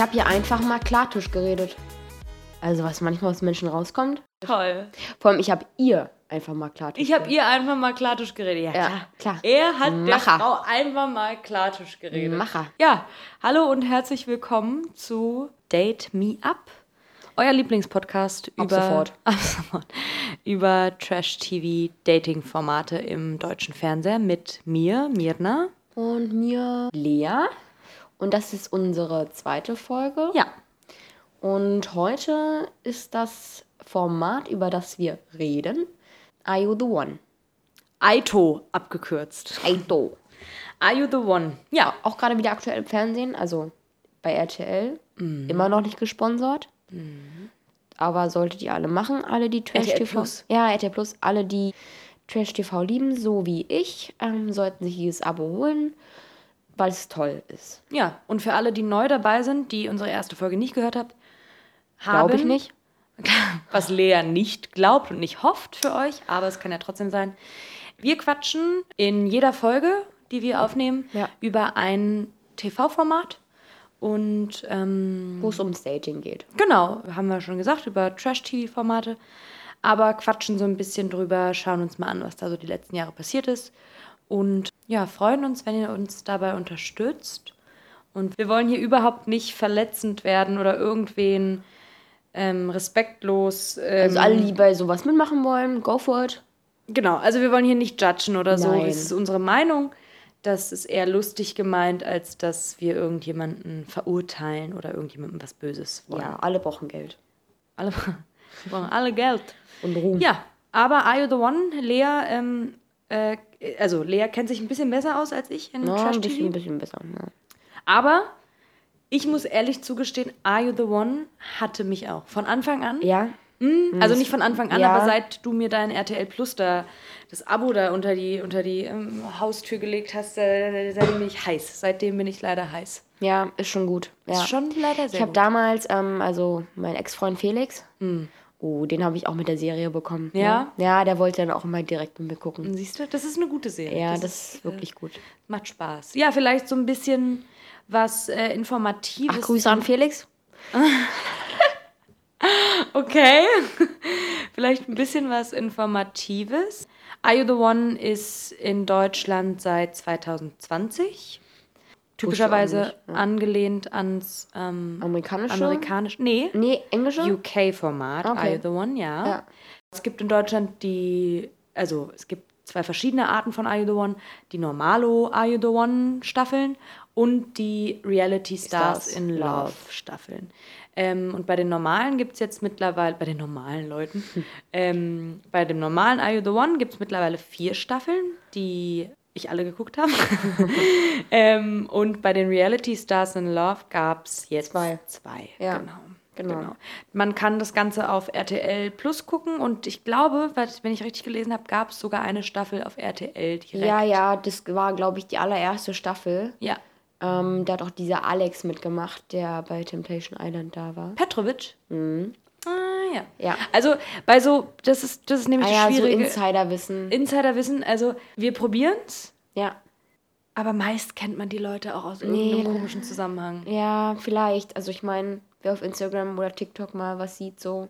Ich habe hier einfach mal Klartisch geredet. Also was manchmal aus Menschen rauskommt. Toll. Vor allem, ich habe ihr einfach mal Klartisch Ich habe ihr einfach mal Klartisch geredet. Ja, Ja, klar. klar. Er hat der Macher. Frau einfach mal Klartisch geredet. Macher. Ja, hallo und herzlich willkommen zu Date Me Up. Euer Lieblingspodcast Ab über, sofort. ab sofort. über Trash-TV-Dating-Formate im deutschen Fernseher mit mir, Mirna. Und mir Lea. Und das ist unsere zweite Folge. Ja, Und heute ist das Format, über das wir reden. Are you the one? Aito abgekürzt. Aito. Are you the one? Ja, Auch gerade wieder aktuell im Fernsehen, also bei RTL. Immer noch nicht gesponsert. Aber solltet ihr alle machen, alle die Trash RTL TV. Plus. Ja, RTL Plus. Alle, die Trash TV lieben, so wie ich, ähm, sollten sich dieses Abo holen, weil es toll ist. ja. Und für alle, die neu dabei sind, die unsere erste Folge nicht gehört habt, haben, Glaube ich nicht. was Lea nicht glaubt und nicht hofft für euch, aber es kann ja trotzdem sein. Wir quatschen in jeder Folge, die wir aufnehmen, Ja. über ein TV-Format. Und ähm, Wo es ums Dating geht. genau, haben wir schon gesagt, über Trash-TV-Formate. Aber quatschen so ein bisschen drüber, schauen uns mal an, was da so die letzten Jahre passiert ist. Und ja, freuen uns, wenn ihr uns dabei unterstützt. Und wir wollen hier überhaupt nicht verletzend werden oder irgendwen ähm, respektlos. Ähm, Also alle, die bei sowas mitmachen wollen, go for it. Genau, also wir wollen hier nicht judgen oder so. Nein. Das ist unsere Meinung. Das ist eher lustig gemeint, als dass wir irgendjemanden verurteilen oder irgendjemandem was Böses wollen. Ja, alle brauchen Geld. Alle brauchen alle Geld. Und Ruhm. Ja, aber Are You the One? Lea, ähm, äh, also Lea kennt sich ein bisschen besser aus als ich in Ja, Trash ein bisschen, TV. ein bisschen besser. Ja. Aber ich muss ehrlich zugestehen, Are You the One hatte mich auch. Von Anfang an. ja, Also nicht von Anfang an, Ja. aber seit du mir dein RTL Plus da, das Abo da unter die, unter die ähm, Haustür gelegt hast, äh, seitdem bin ich heiß. Seitdem bin ich leider heiß. ja, ist schon gut. Ja. Ist schon leider sehr Ich habe damals, ähm, also mein Ex-Freund Felix, oh, den habe ich auch mit der Serie bekommen. Ja? Ne? Ja, der wollte dann auch immer direkt mit mir gucken. Siehst du, das ist eine gute Serie. Ja, das, ist, ist wirklich gut. macht Spaß. Ja, vielleicht so ein bisschen was äh, Informatives. Ach, Grüße an Felix. Okay. Vielleicht ein bisschen was Informatives. Are You the One ist in Deutschland seit 2020. Typischerweise nicht, angelehnt ans ähm, Amerikanische? amerikanisch. Nee, Nee, englische? UK-Format. Okay. Are You the One, ja. Ja. Es gibt in Deutschland die, also es gibt zwei verschiedene Arten von Are You the One. Die Normalo Are You the One Staffeln und die Reality Stars, Stars in Love, Love. Staffeln. Ähm, und bei den normalen gibt es jetzt mittlerweile, bei den normalen Leuten, ähm, bei dem normalen Are You the One gibt es mittlerweile vier Staffeln, die ich alle geguckt habe. ähm, und bei den Reality Stars in Love gab es jetzt Zwei. zwei. Ja, Genau. genau. Genau. Man kann das Ganze auf RTL Plus gucken und ich glaube, wenn ich richtig gelesen habe, gab es sogar eine Staffel auf RTL direkt. Ja, ja, das war, glaube ich, die allererste Staffel. Ja. Ähm, da hat auch dieser Alex mitgemacht, der bei Temptation Island da war. Petrovic. Ah, ja. Ja. Also bei so, das ist, das ist nämlich Ah ja, das so. Insiderwissen. Insiderwissen, also wir probieren es, Ja. aber meist kennt man die Leute auch aus Nee. irgendeinem komischen Zusammenhang. Ja, vielleicht. Also ich meine, wer auf Instagram oder TikTok mal was sieht, so.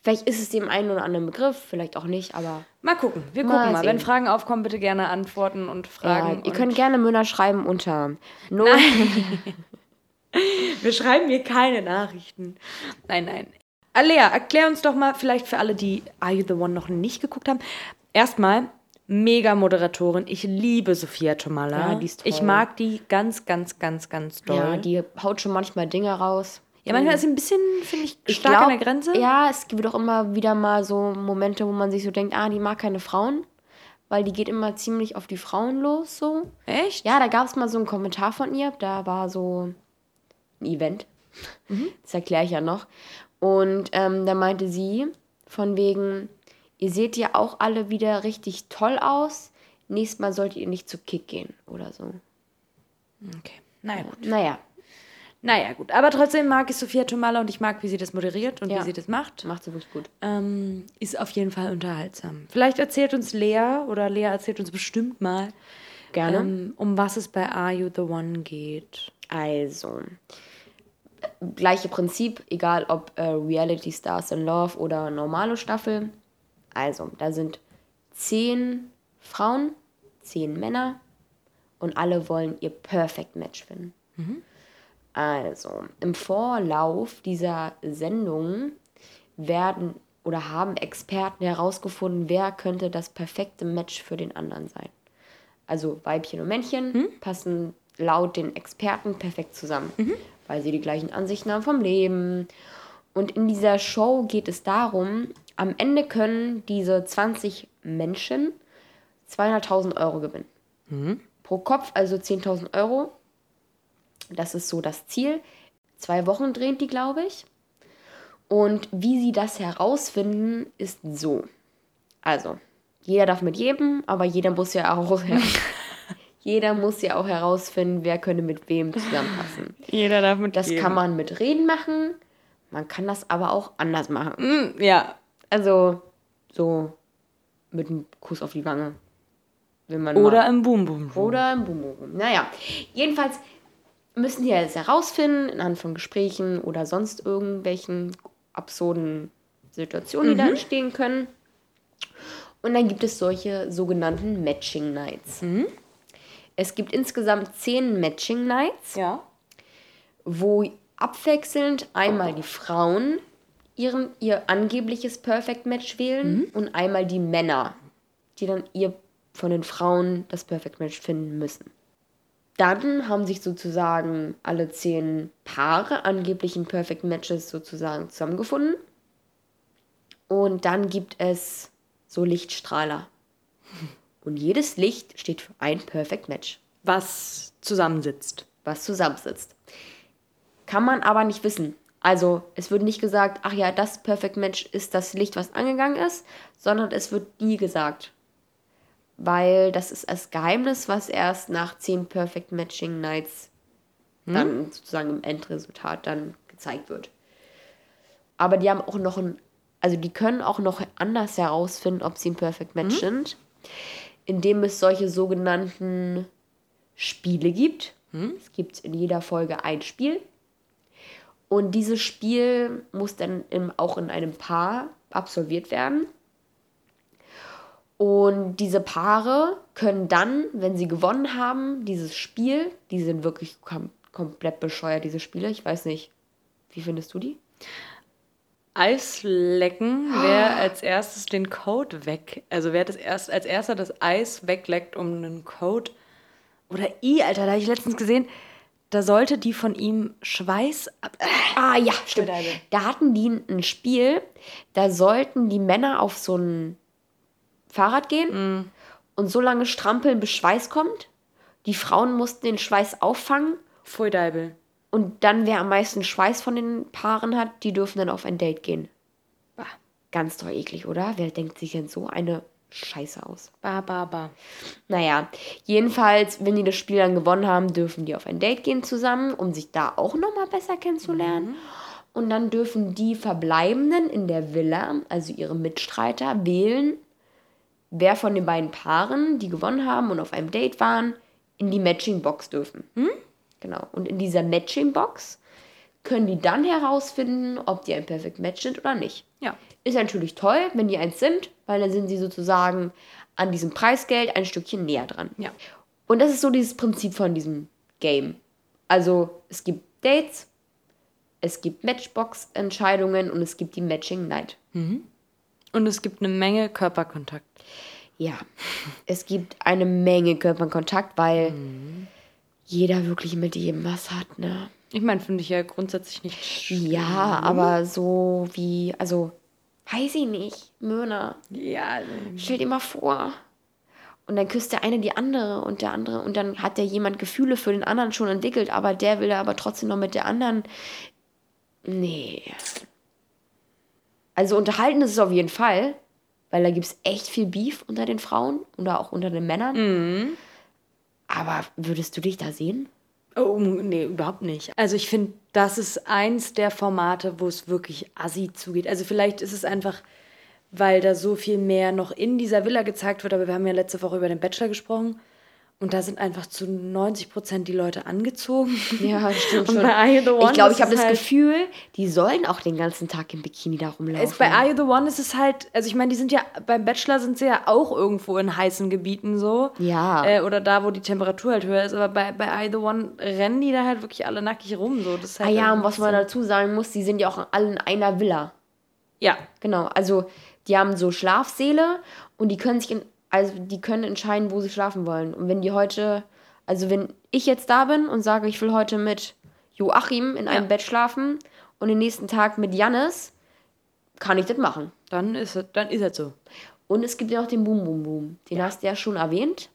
Vielleicht ist es dem einen oder anderen Begriff, vielleicht auch nicht, aber Mal gucken, wir Mal gucken mal. Wenn sehen. Fragen aufkommen, bitte gerne antworten und ja, fragen. ihr und könnt gerne Münner schreiben unter. No, Wir schreiben hier keine Nachrichten. Nein, nein. Alea, erklär uns doch mal, vielleicht für alle, die Are You the One noch nicht geguckt haben. Erstmal, mega Moderatorin. Ich liebe Sophia Tomala. Ja, die ist toll. Ich mag die ganz, ganz, ganz, ganz doll. ja, die haut schon manchmal Dinge raus. Ja, manchmal ist sie ein bisschen, finde ich, Ich stark glaub, an der Grenze. Ja, es gibt auch immer wieder mal so Momente, wo man sich so denkt, ah, die mag keine Frauen, weil die geht immer ziemlich auf die Frauen los, so. Echt? Ja, da gab es mal so einen Kommentar von ihr, da war so ein Event. Das erkläre ich ja noch. Und ähm, da meinte sie, von wegen, ihr seht ja auch alle wieder richtig toll aus. Nächstes Mal solltet ihr nicht zu Kick gehen oder so. Okay. Naja, gut. Naja, Naja, gut. Aber trotzdem mag ich Sophia Tomala und ich mag, wie sie das moderiert und Ja. wie sie das macht. macht sie wirklich gut. Ähm, ist auf jeden Fall unterhaltsam. Vielleicht erzählt uns Lea oder Lea erzählt uns bestimmt mal, Gerne. ähm, um was es bei Are You the One geht. Also, gleiche Prinzip, egal ob äh, Reality Stars in Love oder normale Staffel. Also, da sind zehn Frauen, zehn Männer und alle wollen ihr Perfect Match finden. Also, im Vorlauf dieser Sendung werden oder haben Experten herausgefunden, wer könnte das perfekte Match für den anderen sein. Also Weibchen und Männchen passen laut den Experten perfekt zusammen, weil sie die gleichen Ansichten haben vom Leben. Und in dieser Show geht es darum, am Ende können diese 20 Menschen 200.000 Euro gewinnen. Pro Kopf also 10.000 Euro. Das ist so das Ziel. Zwei Wochen dreht die, glaube ich. Und wie sie das herausfinden, ist so. Also, jeder darf mit jedem, aber jeder muss ja auch, jeder muss ja auch herausfinden, wer könnte mit wem zusammenpassen. Jeder darf mit Das kann man mit Reden machen, man kann das aber auch anders machen. man. Ja. Also, so mit einem Kuss auf die Wange. Wenn man Oder mal- im Boom Boom. Boom. oder im Boom Boom. Naja, jedenfalls müssen die jetzt herausfinden, anhand von Gesprächen oder sonst irgendwelchen absurden Situationen, die da entstehen können. Und dann gibt es solche sogenannten Matching Nights. Es gibt insgesamt zehn Matching Nights, Ja. wo abwechselnd einmal die Frauen ihren, ihr angebliches Perfect Match wählen und einmal die Männer, die dann ihr von den Frauen das Perfect Match finden müssen. Dann haben sich sozusagen alle zehn Paare angeblichen Perfect Matches sozusagen zusammengefunden. Und dann gibt es so Lichtstrahler. Und jedes Licht steht für ein Perfect Match Was zusammensitzt. was zusammensitzt. Kann man aber nicht wissen. Also es wird nicht gesagt, ach ja, das Perfect Match ist das Licht, was angegangen ist, sondern es wird nie gesagt. Weil das ist das Geheimnis, was erst nach zehn Perfect Matching Nights dann sozusagen im Endresultat dann gezeigt wird. Aber die haben auch noch ein, also die können auch noch anders herausfinden, ob sie ein Perfect Match sind, indem es solche sogenannten Spiele gibt. Es gibt in jeder Folge ein Spiel. Und dieses Spiel muss dann im, auch in einem Paar absolviert werden. Und diese Paare können dann, wenn sie gewonnen haben, dieses Spiel, die sind wirklich kom komplett bescheuert, diese Spiele. Ich weiß nicht, wie findest du die? Eislecken, wer als erstes den Code weg, also wer das erst, als erster das Eis wegleckt um einen Code. Oder I, Alter, da habe ich letztens gesehen, da sollte die von ihm Schweiß ab. Ah ja, stimmt. Da hatten die ein Spiel, da sollten die Männer auf so ein Fahrrad gehen und so lange strampeln, bis Schweiß kommt. Die Frauen mussten den Schweiß auffangen Pfui Deibel. Und dann, wer am meisten Schweiß von den Paaren hat, die dürfen dann auf ein Date gehen. Bah, Ganz toll eklig, oder? Wer denkt sich denn so eine Scheiße aus? bah, bah, bah. Naja, jedenfalls, wenn die das Spiel dann gewonnen haben, dürfen die auf ein Date gehen zusammen, um sich da auch nochmal besser kennenzulernen. Und dann dürfen die Verbleibenden in der Villa, also ihre Mitstreiter, wählen, wer von den beiden Paaren, die gewonnen haben und auf einem Date waren, in die Matching-Box dürfen. Genau. Und in dieser Matching-Box können die dann herausfinden, ob die ein Perfect Match sind oder nicht. Ja. Ist natürlich toll, wenn die eins sind, weil dann sind sie sozusagen an diesem Preisgeld ein Stückchen näher dran. Ja. Und das ist so dieses Prinzip von diesem Game. Also es gibt Dates, es gibt Matchbox-Entscheidungen und es gibt die Matching Night. Und es gibt eine Menge Körperkontakt. Ja, es gibt eine Menge Körperkontakt, weil jeder wirklich mit jedem was hat, ne? Ich meine, finde ich ja grundsätzlich nicht schlimm. Ja, aber so wie, also, weiß ich nicht, Mörner. Ja, Stell dir mal vor. Und dann küsst der eine die andere und der andere und dann hat der jemand Gefühle für den anderen schon entwickelt, aber der will aber trotzdem noch mit der anderen. Nee. Also unterhalten ist es auf jeden Fall, weil da gibt es echt viel Beef unter den Frauen oder auch unter den Männern. Aber würdest du dich da sehen? Oh, nee, überhaupt nicht. Also ich finde, das ist eins der Formate, wo es wirklich assi zugeht. Also vielleicht ist es einfach, weil da so viel mehr noch in dieser Villa gezeigt wird, aber wir haben ja letzte Woche über den Bachelor gesprochen. Und da sind einfach zu 90 Prozent die Leute angezogen. Ja, stimmt schon. bei Are You the One ich glaube, ich habe das halt- Gefühl, die sollen auch den ganzen Tag im Bikini da rumlaufen. Bei Are You the One ist es halt, also ich meine, die sind ja, beim Bachelor sind sie ja auch irgendwo in heißen Gebieten so. Ja. Äh, oder da, wo die Temperatur halt höher ist. Aber bei, bei Are You the One rennen die da halt wirklich alle nackig rum. So. Das ah halt ja, und was man dazu sagen muss, die sind ja auch alle in einer Villa. Ja, Genau, also die haben so Schlafsäle und die können sich in, also die können entscheiden, wo sie schlafen wollen. Und wenn die heute, also wenn ich jetzt da bin und sage, ich will heute mit Joachim in einem Ja. Bett schlafen und den nächsten Tag mit Jannis, kann ich das machen. dann ist es, dann ist es so. Und es gibt ja noch den Boom Boom Room. Den hast du ja schon erwähnt.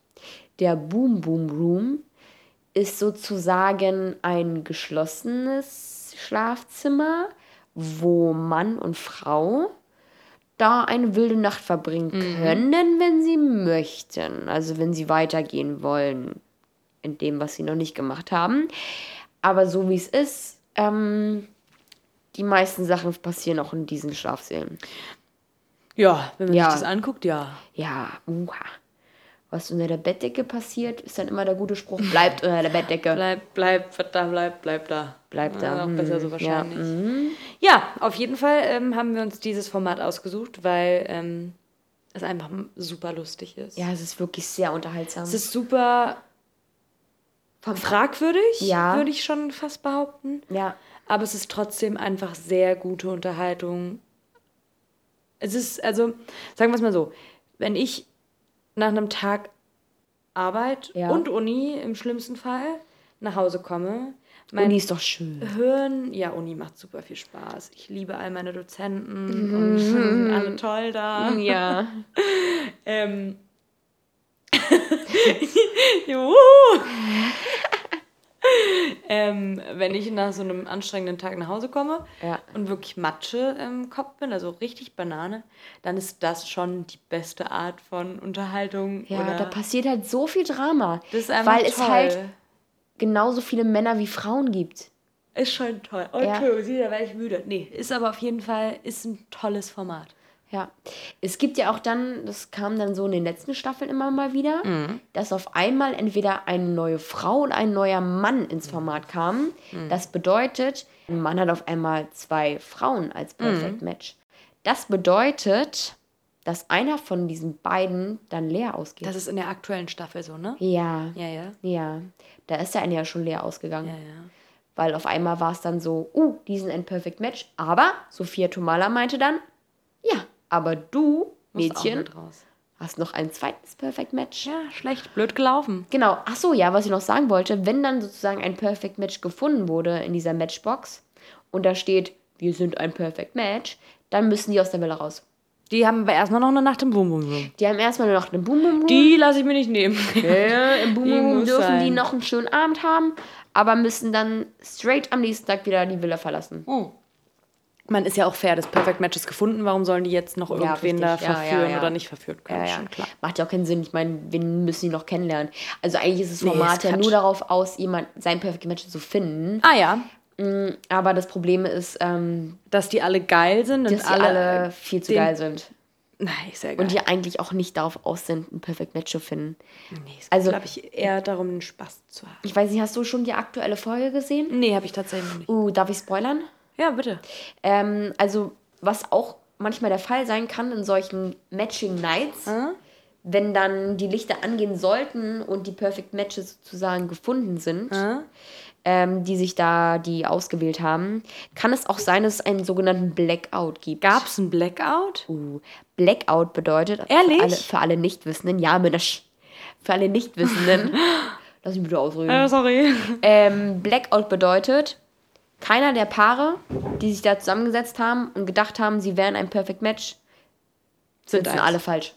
Der Boom Boom Room ist sozusagen ein geschlossenes Schlafzimmer, wo Mann und Frau da eine wilde Nacht verbringen können, wenn sie möchten. Also wenn sie weitergehen wollen in dem, was sie noch nicht gemacht haben. Aber so wie es ist, ähm, die meisten Sachen passieren auch in diesen Schlafsälen. Ja, wenn man Ja. sich das anguckt, ja. Ja, uha. Was unter der Bettdecke passiert, ist dann immer der gute Spruch, bleibt unter der Bettdecke. Bleib, bleib, was da bleibt, bleib da. Bleibt da. Ja, auch besser so Ja, wahrscheinlich. mhm. Ja, auf jeden Fall ähm, haben wir uns dieses Format ausgesucht, weil ähm, es einfach super lustig ist. Ja, es ist wirklich sehr unterhaltsam. Es ist super fragwürdig, Ja. würde ich schon fast behaupten. ja, Aber es ist trotzdem einfach sehr gute Unterhaltung. Es ist, also, sagen wir es mal so, wenn ich nach einem Tag Arbeit Ja. und Uni im schlimmsten Fall nach Hause komme, mein Uni ist doch schön. Hirn, ja, Uni macht super viel Spaß. Ich liebe all meine Dozenten und sind alle toll da. Ja. Ähm. Juhu. ähm, wenn ich nach so einem anstrengenden Tag nach Hause komme Ja. und wirklich Matsche im Kopf bin, also richtig Banane, dann ist das schon die beste Art von Unterhaltung. Ja, oder da passiert halt so viel Drama. das ist einfach weil es toll. halt genauso viele Männer wie Frauen gibt. ist schon toll. Oh, Ja. Entschuldigung, sieh, da werde ich müde. Nee, ist aber auf jeden Fall ist ein tolles Format. Ja. Es gibt ja auch dann, das kam dann so in den letzten Staffeln immer mal wieder, dass auf einmal entweder eine neue Frau oder ein neuer Mann ins Format kam. Das bedeutet, ein Mann hat auf einmal zwei Frauen als Perfect Match. Das bedeutet, dass einer von diesen beiden dann leer ausgeht. Das ist in der aktuellen Staffel so, ne? ja, Ja, ja. ja. Da ist der eine ja schon leer ausgegangen. Ja, ja. Weil auf einmal war es dann so, uh, die sind ein Perfect Match. Aber Sophia Tomala meinte dann, ja, aber du, Mädchen, hast noch ein zweites Perfect Match. Ja, schlecht, blöd gelaufen. Genau, ach so, ja, was ich noch sagen wollte, wenn dann sozusagen ein Perfect Match gefunden wurde in dieser Matchbox und da steht, wir sind ein Perfect Match, dann müssen die aus der Villa raus. Die haben aber erstmal noch eine Nacht im Boom Boom Room. Die haben erstmal nur noch einen Boom Boom Room. Die lasse ich mir nicht nehmen. Ja, im Boom Die Boom Room muss dürfen die sein. noch einen schönen Abend haben, aber müssen dann straight am nächsten Tag wieder die Villa verlassen. Man ist ja auch fair, das Perfect Match ist gefunden. Warum sollen die jetzt noch Ja, irgendwen da. Ja, verführen ja, ja. oder nicht verführt können? Ja. Schon klar. Macht ja auch keinen Sinn. Ich meine, wen müssen die noch kennenlernen? Also eigentlich ist das Nee, Format ist ja nur darauf aus, jemand sein Perfect Match zu finden. Ah ja, Mm, Aber das Problem ist, ähm, dass die alle geil sind und dass sie alle, alle viel zu geil sind. Nein, ja geil. Und die eigentlich auch nicht darauf aus sind, ein Perfect Match zu finden. nee, es also- glaube ich eher darum, den Spaß zu haben. Ich weiß nicht, hast du schon die aktuelle Folge gesehen? Nee, habe ich tatsächlich noch nicht. Uh, darf ich spoilern? Ja, bitte. Ähm, also, was auch manchmal der Fall sein kann in solchen Matching Nights, wenn dann die Lichter angehen sollten und die Perfect Matches sozusagen gefunden sind, ähm, die sich da, die ausgewählt haben, kann es auch sein, dass es einen sogenannten Blackout gibt. Gab es einen Blackout? Uh, Blackout bedeutet, Ehrlich? Für alle, für alle Nichtwissenden, ja, Mensch, für alle Nichtwissenden, lass mich bitte ausreden. sorry. Ähm, Blackout bedeutet, keiner der Paare, die sich da zusammengesetzt haben und gedacht haben, sie wären ein Perfect Match, sitzen eins. alle falsch.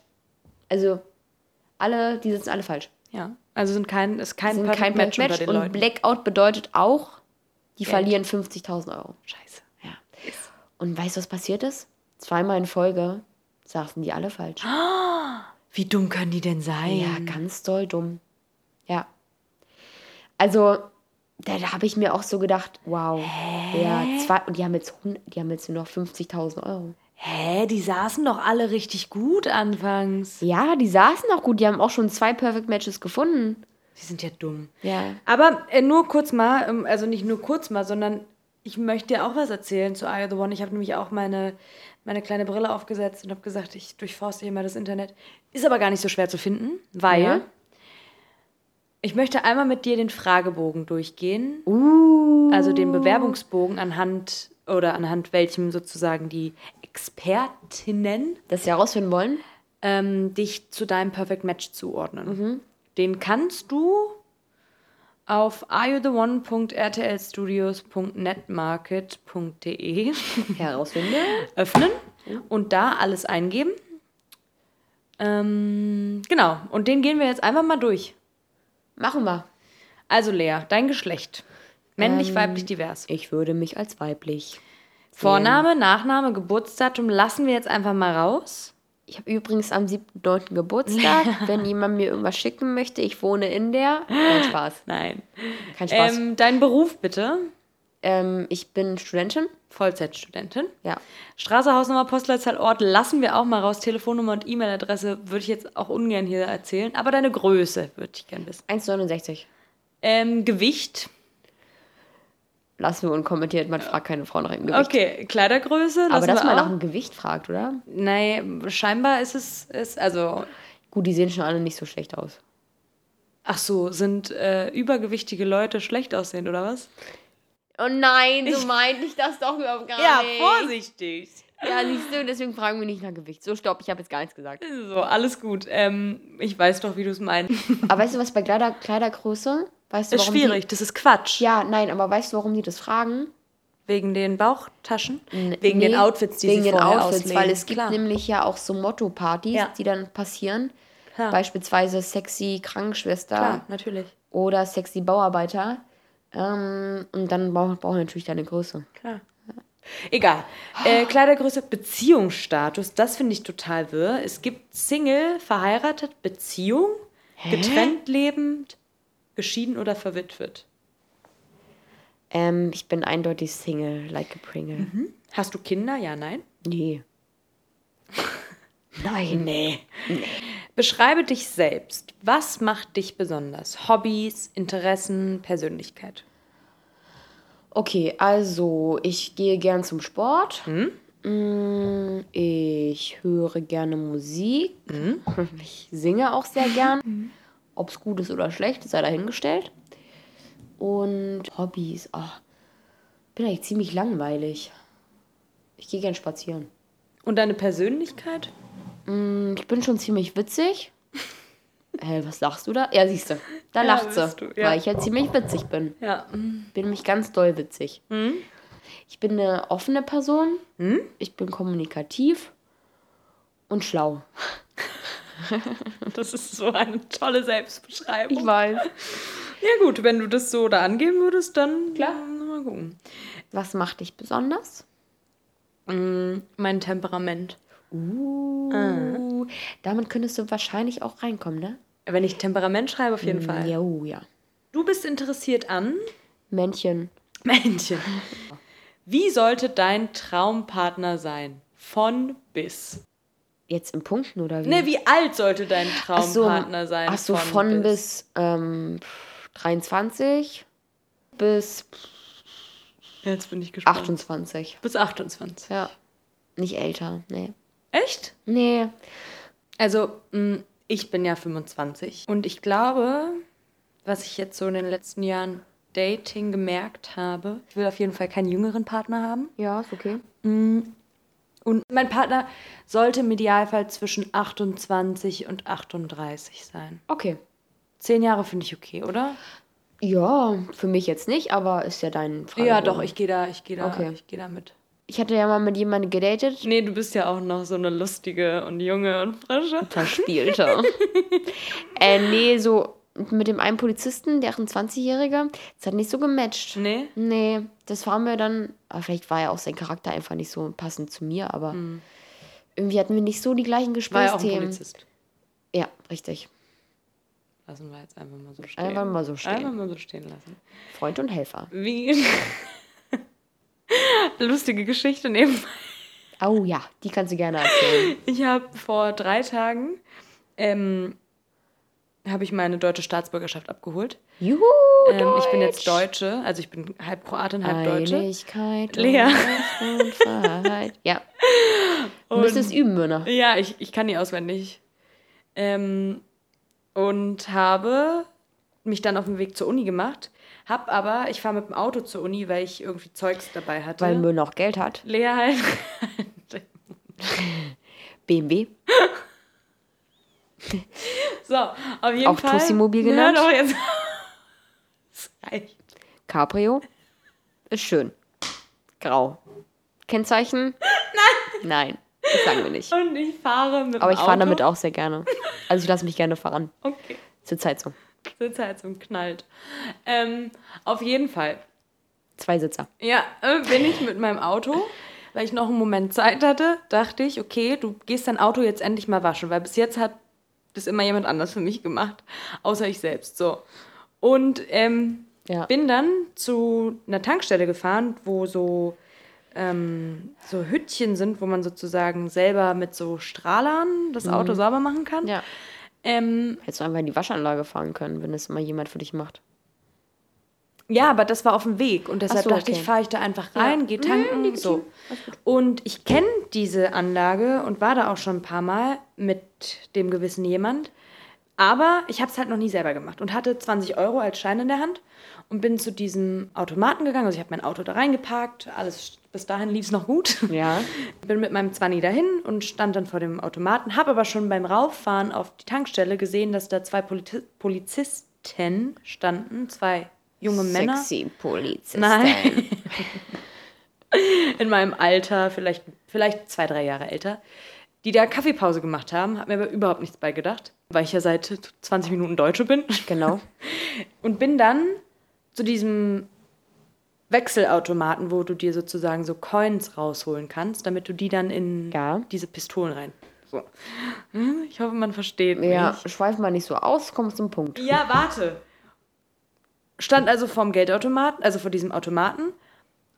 Also, alle, die sitzen alle falsch. Ja, also sind kein, ist kein Sind Perfect kein Match, Match unter den und Leuten. Blackout bedeutet auch, die Geld. verlieren 50.000 Euro. Scheiße. Ja. Und weißt du, was passiert ist? Zweimal in Folge saßen die alle falsch. Wie dumm können die denn sein? Ja, ganz doll dumm. Ja. Also, da, da habe ich mir auch so gedacht, wow. Ja, zwei, und die haben jetzt, die haben jetzt nur noch 50.000 Euro. Hä, die saßen doch alle richtig gut anfangs. Ja, die saßen auch gut. Die haben auch schon zwei Perfect Matches gefunden. Die sind ja dumm. Ja. Aber äh, nur kurz mal, ähm, also nicht nur kurz mal, sondern ich möchte dir auch was erzählen zu Eye of the One. Ich habe nämlich auch meine, meine kleine Brille aufgesetzt und habe gesagt, ich durchforste hier mal das Internet. Ist aber gar nicht so schwer zu finden, weil Ja. Ich möchte einmal mit dir den Fragebogen durchgehen. Uh. Also den Bewerbungsbogen anhand oder anhand welchem sozusagen die Expertinnen Das sie herausfinden wollen? ähm, dich zu deinem Perfect Match zuordnen. Mhm. Den kannst du auf areyoutheone.rtlstudios.netmarket.de Herausfinden? öffnen und da alles eingeben. Ähm, genau, und den gehen wir jetzt einfach mal durch. Machen wir. Also Lea, dein Geschlecht. Männlich, Ähm, weiblich, divers. Ich würde mich als weiblich. Vorname, Nachname, Geburtsdatum lassen wir jetzt einfach mal raus. Ich habe übrigens am 7.9. Geburtstag. Wenn jemand mir irgendwas schicken möchte, ich wohne in der. Nein, Spaß. Nein. Kein Spaß. Ähm, dein Beruf bitte. Ähm, ich bin Studentin. Vollzeitstudentin. Ja. Straße, Hausnummer, Postleitzahl, Ort lassen wir auch mal raus. Telefonnummer und E-Mail-Adresse würde ich jetzt auch ungern hier erzählen. Aber deine Größe würde ich gern wissen. 1,69. Ähm, Gewicht. Lassen wir unkommentiert. Man fragt keine Frau nach ihrem Gewicht. Okay, Kleidergröße. Aber dass man auch. nach dem Gewicht fragt, oder? Nein, scheinbar ist es, ist, also, Gut, die sehen schon alle nicht so schlecht aus. ach so, sind äh, übergewichtige Leute schlecht aussehend, oder was? Oh nein, so meinte ich das doch überhaupt gar nicht. vorsichtig. Ja, siehst du, deswegen fragen wir nicht nach Gewicht. So, stopp, ich habe jetzt gar nichts gesagt. So, alles gut. Ähm, ich weiß doch, wie du es meinst. Aber weißt du, was bei Kleider, Kleidergröße? Weißt du, Ist schwierig, das ist Quatsch. Die, ja, nein, aber weißt du, warum die das fragen? Wegen den Bauchtaschen? N- Wegen den nee, Outfits, die wegen sie den vorher Outfits, auslegen. weil es gibt Klar. nämlich ja auch so Motto-Partys, Ja. die dann passieren. Klar. Beispielsweise sexy Krankenschwester Klar, natürlich. oder sexy Bauarbeiter. Ähm, und dann brauchen brauchen wir natürlich deine Größe. Klar. Egal. Äh, Kleidergröße, Beziehungsstatus, das finde ich total wirr. Es gibt Single, verheiratet, Beziehung, getrennt lebend, geschieden oder verwitwet. Ähm, ich bin eindeutig Single, like a Pringle. Hast du Kinder? Ja, nein. Nee. Nein. Nee. Beschreibe dich selbst. Was macht dich besonders? Hobbys, Interessen, Persönlichkeit. Okay, also ich gehe gern zum Sport. Hm? Mm, Ich höre gerne Musik. Hm? Ich singe auch sehr gern. Ob es gut ist oder schlecht, sei dahingestellt. Und Hobbys. Ach, bin eigentlich ziemlich langweilig. Ich gehe gern spazieren. Und deine Persönlichkeit? Mm, Ich bin schon ziemlich witzig. Hä, was lachst du da? Ja, siehst du. Da Ja, lacht sie. du, ja. Weil ich ja ziemlich witzig bin. Ja. Bin nämlich ganz doll witzig. Hm? Ich bin eine offene Person. Hm? Ich bin kommunikativ und schlau. Das ist so eine tolle Selbstbeschreibung. weiß. Ja gut, wenn du das so da angeben würdest, dann Klar. mal gucken. Was macht dich besonders? Mm, mein Temperament. Uh, Damit könntest du wahrscheinlich auch reinkommen, ne? Wenn ich Temperament schreibe, auf jeden Fall. Ja, oh, ja. Du bist interessiert an Männchen. Männchen. Wie sollte dein Traumpartner sein? Von bis. Jetzt in Punkten oder wie? Ne, wie alt sollte dein Ach so, Traumpartner sein? Ach so, von, bis, ähm, 23 bis Jetzt bin ich gespannt. 28. Bis 28. Ja. Nicht älter, nee. Echt? Nee. Also, mh, ich bin ja 25 und ich glaube, was ich jetzt so in den letzten Jahren Dating gemerkt habe, ich will auf jeden Fall keinen jüngeren Partner haben. Ja, ist okay. Und mein Partner sollte im Idealfall zwischen 28 und 38 sein. Okay. Zehn Jahre finde ich okay, oder? Ja, für mich jetzt nicht, aber ist ja dein Frage. Ja, doch, ich gehe da, ich gehe da, Okay. ich gehe da mit. Ich hatte ja mal mit jemandem gedatet. Nee, du bist ja auch noch so eine lustige und junge und frische. Verspielte. äh, nee, so mit dem einen Polizisten, der 28-Jährige, das hat nicht so gematcht. Nee? Nee, das war mir dann, aber vielleicht war ja auch sein Charakter einfach nicht so passend zu mir, aber irgendwie hatten wir nicht so die gleichen Hm. War ja auch ein Gesprächsthemen. Polizist. Ja, richtig. Lassen wir jetzt einfach mal so stehen. Einfach mal so stehen. Einfach mal so stehen lassen. Freund und Helfer. Wie. Lustige Geschichte nebenbei. Oh ja, die kannst du gerne erzählen. Ich habe vor drei Tagen ähm, habe ich meine deutsche Staatsbürgerschaft abgeholt. Juhu, Ähm, ich bin jetzt Deutsche, also ich bin halb Kroatin, halb Deutsche. Einigkeit, Lea. Und Freiheit. Ja. Du müsstest üben, Myrna. Ja, ich, ich kann die auswendig. Ähm, und habe mich dann auf den Weg zur Uni gemacht. Hab aber, ich fahre mit dem Auto zur Uni, weil ich irgendwie Zeugs dabei hatte. Weil Myrna auch Geld hat. Lea halt. BMW. so, auf jeden Auch Fall. Tussi-Mobil Ja, genannt? doch, jetzt. Das reicht. Cabrio. Ist schön. Grau. Kennzeichen? Nein. Nein. Das sagen wir nicht. Und ich fahre mit Aber ich fahre damit auch sehr gerne. Also ich lasse mich gerne fahren. Okay. Zur Zeit so. Sitzheizung knallt. Ähm, auf jeden Fall. Zweisitzer. Ja, äh, bin ich mit meinem Auto, weil ich noch einen Moment Zeit hatte, dachte ich, okay, du gehst dein Auto jetzt endlich mal waschen, weil bis jetzt hat das immer jemand anders für mich gemacht, außer ich selbst. So. Und ähm, Ja. bin dann zu einer Tankstelle gefahren, wo so, ähm, so Hüttchen sind, wo man sozusagen selber mit so Strahlern das Auto sauber machen kann. Ja. Ähm, Hättest du einfach in die Waschanlage fahren können, wenn es mal jemand für dich macht. Ja, aber das war auf dem Weg und deshalb so, dachte okay. ich, fahre ich da einfach rein, Ja. gehe tanken, so. Und ich kenne diese Anlage und war da auch schon ein paar Mal mit dem gewissen jemand, aber ich habe es halt noch nie selber gemacht und hatte 20 Euro als Schein in der Hand und bin zu diesem Automaten gegangen. Also ich habe mein Auto da reingeparkt, alles bis dahin lief es noch gut. Ja. Bin mit meinem Zwanni dahin und stand dann vor dem Automaten, habe aber schon beim Rauffahren auf die Tankstelle gesehen, dass da zwei Politi Polizisten standen, zwei junge Männer. Sexy Polizistin. Nein. In meinem Alter, vielleicht, vielleicht zwei, drei Jahre älter, die da Kaffeepause gemacht haben, hat mir aber überhaupt nichts beigedacht, weil ich ja seit 20 Minuten Deutsche bin. Genau. Und bin dann zu diesem Wechselautomaten, wo du dir sozusagen so Coins rausholen kannst, damit du die dann in Ja. diese Pistolen rein. So. Hm, Ich hoffe, man versteht mich. Ja, schweif mal nicht so aus, komm zum Punkt. Ja, warte. Stand also vorm Geldautomaten, also vor diesem Automaten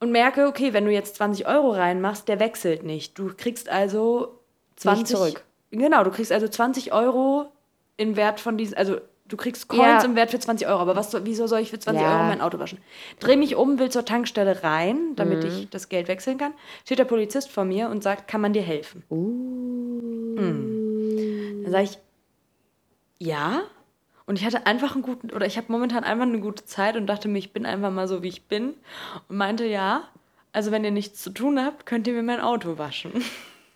und merke, okay, wenn du jetzt 20 Euro reinmachst, der wechselt nicht. Du kriegst also 20 zurück. Genau, du kriegst also 20 Euro im Wert von diesen, also du kriegst Coins Ja. im Wert für 20 Euro. Aber was, wieso soll ich für 20 Ja. Euro mein Auto waschen? Dreh mich um, will zur Tankstelle rein, damit Mhm. ich das Geld wechseln kann. Steht der Polizist vor mir und sagt, kann man dir helfen? Uh. Dann sage ich, ja. Und ich hatte einfach einen guten, oder ich habe momentan einfach eine gute Zeit und dachte mir, ich bin einfach mal so, wie ich bin. Und meinte, ja, also wenn ihr nichts zu tun habt, könnt ihr mir mein Auto waschen.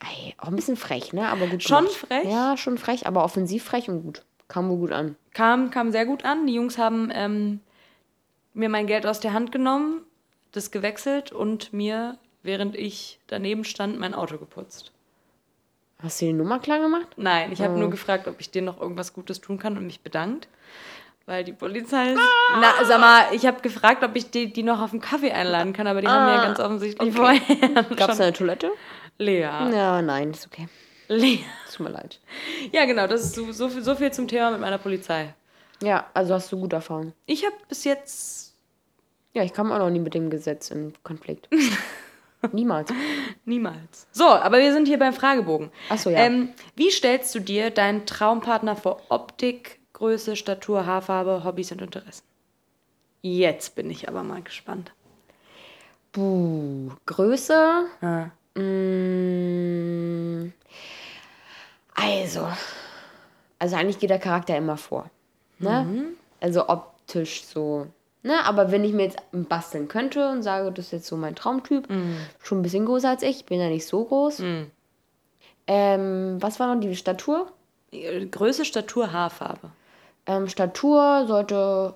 Ey, auch ein bisschen frech, ne? Aber gut Schon gemacht. frech? Ja, schon frech, aber offensiv frech und gut. Kam wohl gut an. Kam, kam sehr gut an. Die Jungs haben ähm, mir mein Geld aus der Hand genommen, das gewechselt und mir, während ich daneben stand, mein Auto geputzt. Hast du die Nummer klar gemacht? Nein, ich habe Oh. nur gefragt, ob ich dir noch irgendwas Gutes tun kann und mich bedankt. Weil die Polizei ist. Na, sag mal, ich habe gefragt, ob ich die, die noch auf einen Kaffee einladen kann, aber die haben ja ganz offensichtlich vorher. Gab es eine Toilette? Lea. Ja, nein, ist okay. Lea. Tut mir leid. Ja, genau, das ist so, so, viel, so viel zum Thema mit meiner Polizei. Ja, also hast du gut erfahren. Ich habe bis jetzt Ja, ich kam auch noch nie mit dem Gesetz in Konflikt. Niemals. niemals. So, aber wir sind hier beim Fragebogen. Ach so, ja. Ähm, wie stellst du dir deinen Traumpartner vor Optik, Größe, Statur, Haarfarbe, Hobbys und Interessen? Jetzt bin ich aber mal gespannt. Buh. Größe? Ah. Mm, also. Also eigentlich geht der Charakter immer vor. Ne? Also optisch so. Ne? Aber wenn ich mir jetzt basteln könnte und sage, das ist jetzt so mein Traumtyp, schon ein bisschen größer als ich, bin ja nicht so groß. Ähm, was war noch die Statur? Äh, Größe, Statur, Haarfarbe. Ähm, Statur sollte,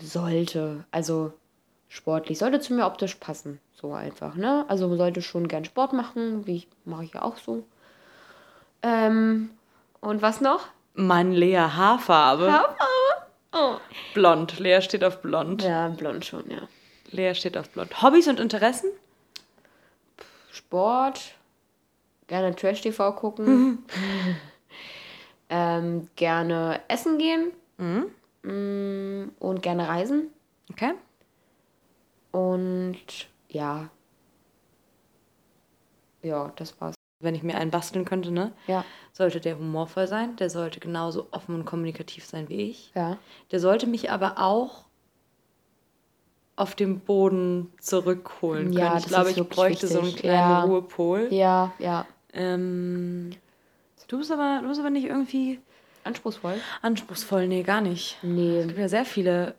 sollte, also sportlich, sollte zu mir optisch passen. So einfach, ne? Also sollte schon gern Sport machen, wie ich, mache ich ja auch so. Ähm, und was noch? Mann, Lea, Haarfarbe. Oh. Blond. Lea steht auf blond. Ja, blond schon, ja. Lea steht auf blond. Hobbys und Interessen? Sport, gerne Trash-TV gucken, ähm, gerne essen gehen mm, und gerne reisen. Okay. Und ja. Ja, das war's. wenn ich mir einen basteln könnte, ne? Ja. Sollte der humorvoll sein, der sollte genauso offen und kommunikativ sein wie ich. Ja. Der sollte mich aber auch auf den Boden zurückholen Ja, können. Ich glaube, ich bräuchte so einen wichtig. kleinen Ja. Ruhepol. Ja, ja. Ähm, du, bist aber, du bist aber nicht irgendwie Anspruchsvoll? anspruchsvoll. Nee, gar nicht. Es Nee. gibt ja sehr viele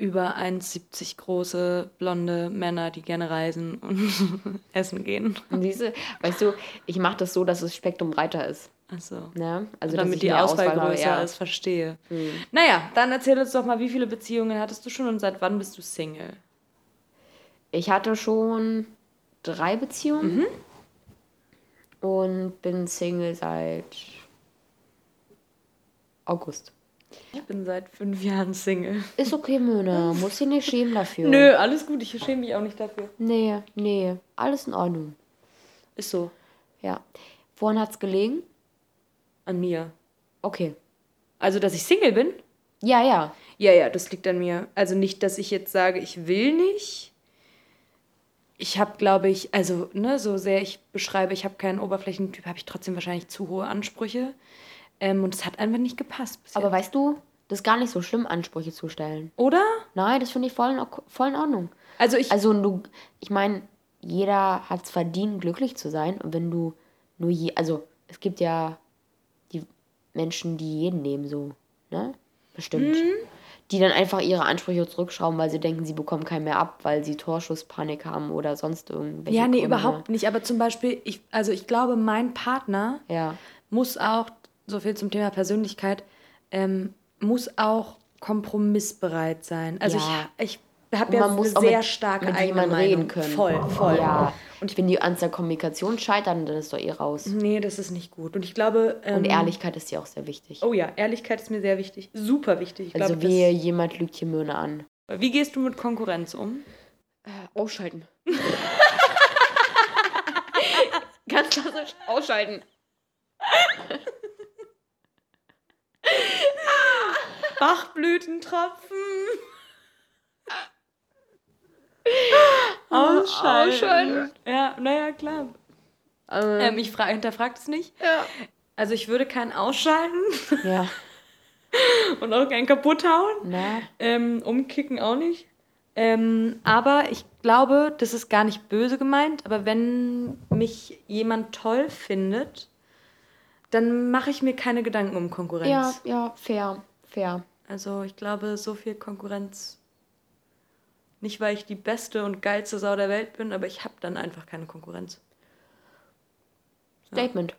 über 1,70 große blonde Männer, die gerne reisen und essen gehen. Und Siehste, weißt du, ich mache das so, dass das Spektrum breiter ist. Achso. Ne? Also, Damit die Auswahl, habe, größer ja. ist, verstehe. Hm. Naja, dann erzähl uns doch mal, wie viele Beziehungen hattest du schon und seit wann bist du Single? Ich hatte schon drei Beziehungen Mhm. und bin Single seit August. Ich bin seit fünf Jahren Single. Ist okay, Möhne. Muss dich nicht schämen dafür. Nö, alles gut, ich schäme mich auch nicht dafür. Nee, nee. Alles in Ordnung. Ist so. Ja. Woran hat's gelegen? An mir. Okay. Also, dass ich Single bin? Ja, ja. Ja, ja, das liegt an mir. Also nicht, dass ich jetzt sage, ich will nicht. Ich habe, glaube ich, also, ne, so sehr ich beschreibe, ich habe keinen Oberflächentyp, habe ich trotzdem wahrscheinlich zu hohe Ansprüche. Ähm, und es hat einfach nicht gepasst. Bisher. Aber weißt du, das ist gar nicht so schlimm, Ansprüche zu stellen. Oder? Nein, das finde ich voll in, voll in Ordnung. Also ich. Also du, ich meine, jeder hat es verdient, glücklich zu sein. Und wenn du nur je, also es gibt ja die Menschen, die jeden nehmen so, ne? Bestimmt. Mhm. Die dann einfach ihre Ansprüche zurückschrauben, weil sie denken, sie bekommen keinen mehr ab, weil sie Torschusspanik haben oder sonst irgendwelche. ja, nee, Gründe. überhaupt nicht. Aber zum Beispiel, ich, also ich glaube, mein Partner Ja. muss auch, so viel zum Thema Persönlichkeit, ähm, muss auch kompromissbereit sein. Also Ja. ich, ich habe ja man eine muss auch sehr mit, starke mit eigene Meinung. reden können. Voll, voll. Ja. Und wenn die Angst der Kommunikation scheitern, dann ist doch eh raus. Nee, das ist nicht gut. Und ich glaube. Ähm, Und Ehrlichkeit ist ja auch sehr wichtig. Oh ja, Ehrlichkeit ist mir sehr wichtig. Super wichtig. Ich also wehe, jemand lügt hier Möhne an. wie gehst du mit Konkurrenz um? Ausschalten. Ganz klassisch ausschalten. Bachblütentropfen. Ausschalten. Ausschalten. Ja, naja, klar. Ähm, Ähm, ich fra- hinterfrag es nicht. ja. Also ich würde keinen ausschalten ja. und auch keinen kaputt hauen. Na, Ähm, umkicken auch nicht. Ähm, aber ich glaube, das ist gar nicht böse gemeint, aber wenn mich jemand toll findet, dann mache ich mir keine Gedanken um Konkurrenz. ja, ja, fair, fair. Also ich glaube, so viel Konkurrenz. Nicht, weil ich die beste und geilste Sau der Welt bin, aber ich habe dann einfach keine Konkurrenz. Statement.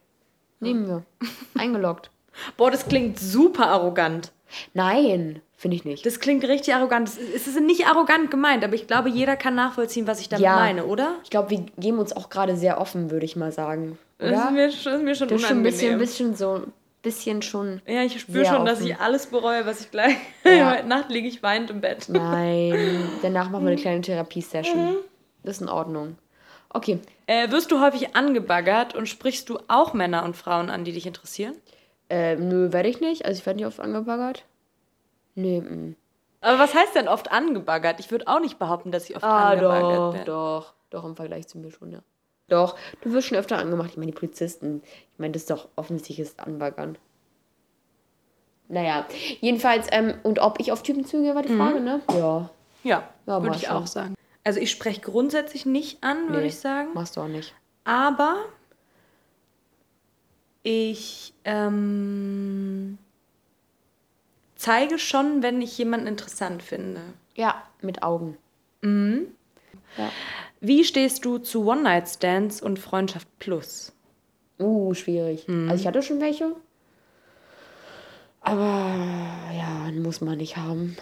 Nehmen wir. Eingeloggt. Boah, das klingt super arrogant. Nein, finde ich nicht. Das klingt richtig arrogant. Es ist, es ist nicht arrogant gemeint, aber ich glaube, jeder kann nachvollziehen, was ich damit Ja. meine, oder? Ich glaube, wir geben uns auch gerade sehr offen, würde ich mal sagen. Das Oder? ist mir, schon- ist mir schon das ist schon ein unangenehm. bisschen, bisschen so, bisschen schon. ja, ich spüre schon, dass ich alles bereue, was ich gleich. Ja. Heute Nacht liege ich weinend im Bett. Nein. Danach machen Mhm. wir eine kleine Therapiesession. Das ist in Ordnung. Okay. Äh, wirst du häufig angebaggert und sprichst du auch Männer und Frauen an, die dich interessieren? Äh, nö, werde ich nicht. Also ich werde nicht oft angebaggert. Nee, mm. Aber was heißt denn oft angebaggert? Ich würde auch nicht behaupten, dass ich oft Ah, angebaggert doch, werde. doch. Doch, im Vergleich zu mir schon, ja. Doch, du wirst schon öfter angemacht. Ich meine, die Polizisten. Ich meine, das ist doch offensichtliches Anbaggern. Naja, jedenfalls, ähm, und ob ich auf Typen zugehe, war die Frage, ne? Ja. Ja, Ja, würde ich schon. auch sagen. Also ich spreche grundsätzlich nicht an, würde Nee, ich sagen. Machst du auch nicht. Aber ich ähm, zeige schon, wenn ich jemanden interessant finde. Ja, mit Augen. Ja. Wie stehst du zu One-Night-Stands und Freundschaft Plus? Uh, schwierig. Also ich hatte schon welche. Aber ja, muss man nicht haben.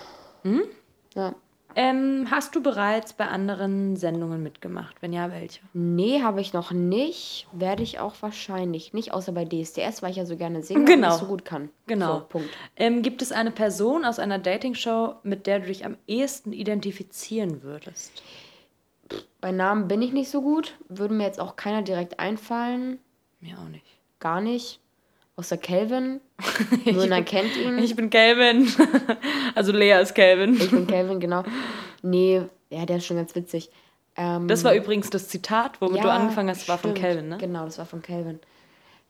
Ja. Ähm, hast du bereits bei anderen Sendungen mitgemacht? Wenn ja, welche? Nee, habe ich noch nicht. Werde ich auch wahrscheinlich nicht, außer bei DSDS, weil ich ja so gerne singe Genau. und so gut kann. Genau. So, Punkt. Ähm, gibt es eine Person aus einer Dating-Show, mit der du dich am ehesten identifizieren würdest? Bei Namen bin ich nicht so gut. Würde mir jetzt auch keiner direkt einfallen. Mir auch nicht. Gar nicht. Außer Kelvin. Mona kennt ihn. Ich bin Calvin. also Lea ist Calvin. Ich bin Kelvin, genau. Nee, ja, der ist schon ganz witzig. Ähm, Das war übrigens das Zitat, womit du ja, angefangen hast, war von stimmt. Calvin, ne? Genau, das war von Calvin.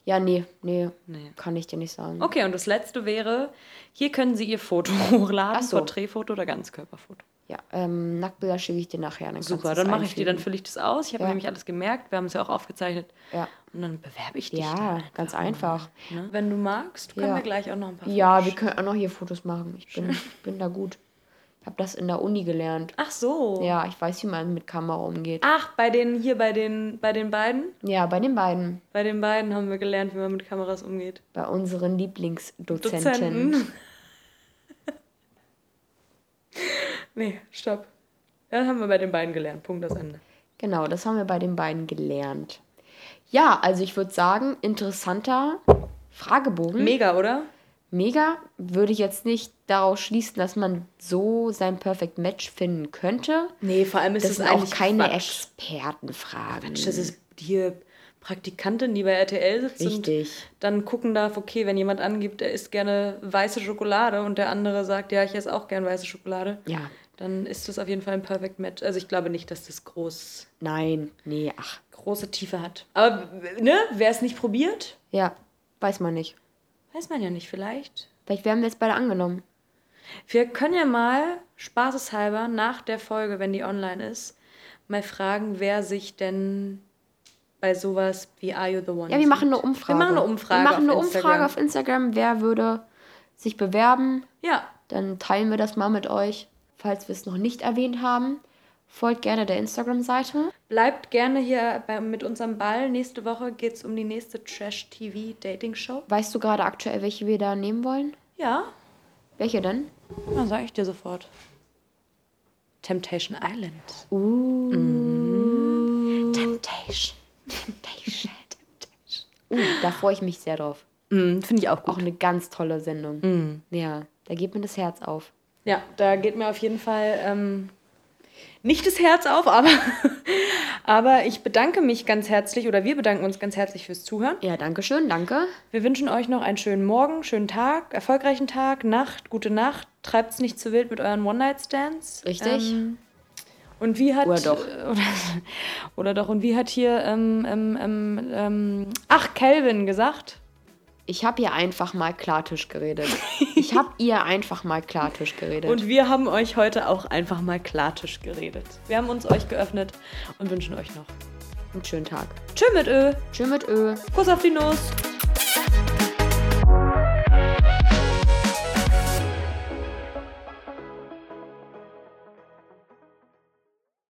Ja, nee, nee, Nee. kann ich dir nicht sagen. Okay, und das letzte wäre, hier können Sie Ihr Foto hochladen, so. Porträtfoto oder Ganzkörperfoto. Ja, ähm, Nacktbilder schicke ich dir nachher. Dann Super, dann mache ich die, dann fülle ich das aus. Ich habe Ja. nämlich alles gemerkt, wir haben es ja auch aufgezeichnet. Ja. Und dann bewerbe ich dich. Ja, einfach ganz einfach. Ne? Wenn du magst, können Ja. wir gleich auch noch ein paar Ja, Fotos wir können auch noch hier Fotos machen. Ich bin, ich bin da gut. Ich habe das in der Uni gelernt. Ach so. Ja, ich weiß, wie man mit Kamera umgeht. Ach, bei den hier bei den bei den beiden, Ja, bei den beiden. bei den beiden haben wir gelernt, wie man mit Kameras umgeht. Bei unseren Lieblingsdozenten. Dozenten. nee, stopp. Ja, haben wir bei den beiden gelernt. Punkt das Ende. Genau, das haben wir bei den beiden gelernt. Ja, also ich würde sagen, interessanter Fragebogen. Mega, oder? Mega. Würde ich jetzt nicht daraus schließen, dass man so sein Perfect Match finden könnte. Nee, vor allem ist Das es auch keine Quatsch. Expertenfragen. Das ist hier Praktikantin, die bei RTL sitzt Richtig. dann gucken darf, okay, wenn jemand angibt, er isst gerne weiße Schokolade und der andere sagt, ja, ich esse auch gern weiße Schokolade, Ja. dann ist das auf jeden Fall ein Perfect Match. Also ich glaube nicht, dass das groß, Nein. Nee, ach. große Tiefe hat. Aber ne, wer es nicht probiert, Ja, weiß man nicht. weiß man ja nicht, vielleicht. Vielleicht werden wir jetzt beide angenommen. Wir können ja mal spaßeshalber nach der Folge, wenn die online ist, mal fragen, wer sich denn bei sowas wie Are You the One Ja, wir machen eine. Umfrage. Wir machen eine Umfrage. Wir machen eine auf Umfrage Instagram. auf Instagram. Wer würde sich bewerben? Ja, Dann teilen wir das mal mit euch. Falls wir es noch nicht erwähnt haben, folgt gerne der Instagram-Seite. bleibt gerne hier bei, mit uns am Ball. Nächste Woche geht es um die nächste Trash-TV-Dating-Show. Weißt du gerade aktuell, welche wir da nehmen wollen? Ja, Welche denn? dann sage ich dir sofort. Temptation Island. Uh. Temptation. Temptation. Uh, da freue ich mich sehr drauf. Mm, Finde ich auch Auch gut. eine ganz tolle Sendung. Mm. Ja, da geht mir das Herz auf. Ja, da geht mir auf jeden Fall ähm, nicht das Herz auf, aber, aber ich bedanke mich ganz herzlich oder wir bedanken uns ganz herzlich fürs Zuhören. Ja, danke schön, danke. Wir wünschen euch noch einen schönen Morgen, schönen Tag, erfolgreichen Tag, Nacht, gute Nacht. Treibt es nicht zu wild mit euren One-Night-Stands. Richtig. Ähm, und wie hat. Oder doch. Oder, oder doch. Und wie hat hier. Ähm, ähm, ähm, ähm, ach, Calvin gesagt. Ich habe ihr einfach mal Klartisch geredet. Ich habe ihr einfach mal Klartisch geredet. Und wir haben euch heute auch einfach mal Klartisch geredet. Wir haben uns euch geöffnet und wünschen euch noch. einen schönen Tag. Tschö mit Ö. Tschüss mit Ö. Kuss auf die Nuss.